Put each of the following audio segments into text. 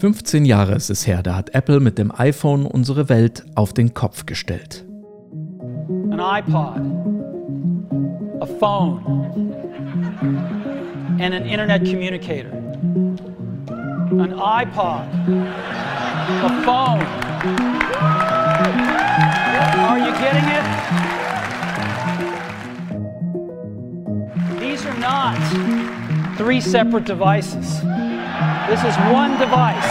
15 Jahre ist es her, da hat Apple mit dem iPhone unsere Welt auf den Kopf gestellt. An iPod, a phone, and an internet communicator. An iPod, a phone. Are you getting it? These are not three separate devices. This is one device.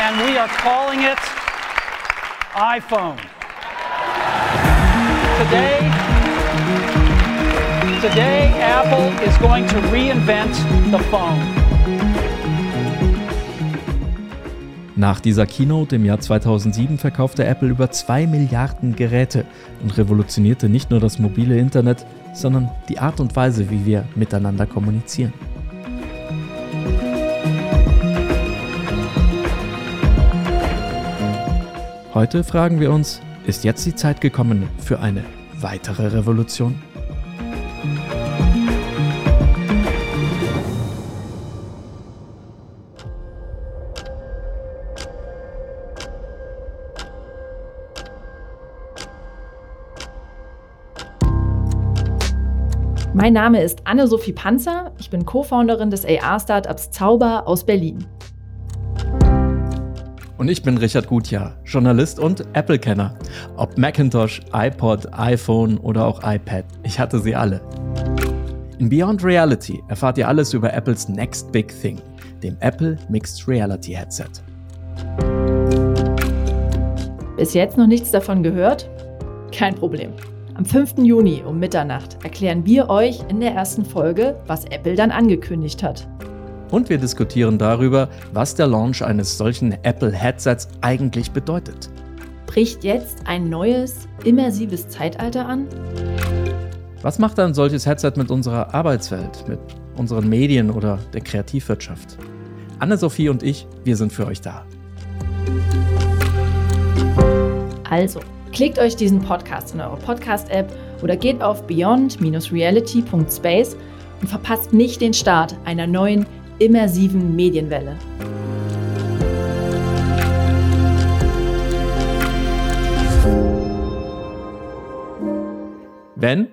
And we are calling it iPhone. Today, today Apple is going to reinvent the phone. Nach dieser Keynote im Jahr 2007 verkaufte Apple über 2 Milliarden Geräte und revolutionierte nicht nur das mobile Internet, sondern die Art und Weise, wie wir miteinander kommunizieren. Heute fragen wir uns, ist jetzt die Zeit gekommen für eine weitere Revolution? Mein Name ist Anne-Sophie Panzer. Ich bin Co-Founderin des AR-Startups Zauber aus Berlin. Und ich bin Richard Gutjahr, Journalist und Apple-Kenner. Ob Macintosh, iPod, iPhone oder auch iPad, ich hatte sie alle. In Beyond Reality erfahrt ihr alles über Apples Next Big Thing, dem Apple Mixed Reality Headset. Bis jetzt noch nichts davon gehört? Kein Problem. Am 5. Juni um Mitternacht erklären wir euch in der ersten Folge, was Apple dann angekündigt hat. Und wir diskutieren darüber, was der Launch eines solchen Apple-Headsets eigentlich bedeutet. Bricht jetzt ein neues, immersives Zeitalter an? Was macht ein solches Headset mit unserer Arbeitswelt, mit unseren Medien oder der Kreativwirtschaft? Anne-Sophie und ich, wir sind für euch da. Also, Klickt euch diesen Podcast in eure Podcast-App oder geht auf beyond-reality.space und verpasst nicht den Start einer neuen immersiven Medienwelle. Wenn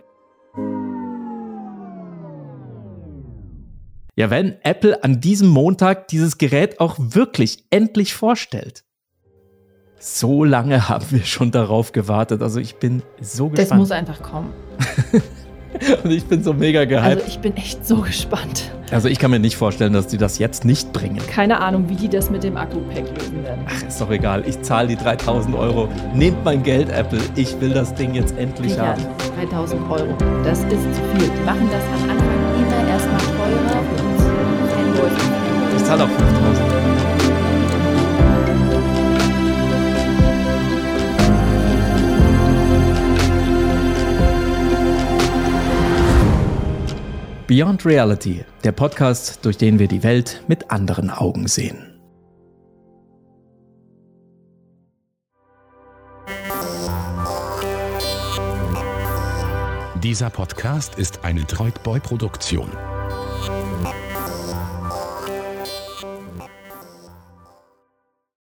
Ja, wenn Apple an diesem Montag dieses Gerät auch wirklich endlich vorstellt. So lange haben wir schon darauf gewartet. Also ich bin so gespannt. Das muss einfach kommen. Und ich bin so mega gehypt. Also ich bin echt so gespannt. Also ich kann mir nicht vorstellen, dass die das jetzt nicht bringen. Keine Ahnung, wie die das mit dem Akku-Pack lösen werden. Ach, ist doch egal. Ich zahle die 3000 Euro. Nehmt mein Geld, Apple. Ich will das Ding jetzt endlich Sicher, haben. 3000 Euro. Das ist zu viel. Die machen das am Anfang immer erstmal teurer und. Ich zahle auch 5000. Beyond Reality, der Podcast, durch den wir die Welt mit anderen Augen sehen. Dieser Podcast ist eine Droidboy-Produktion.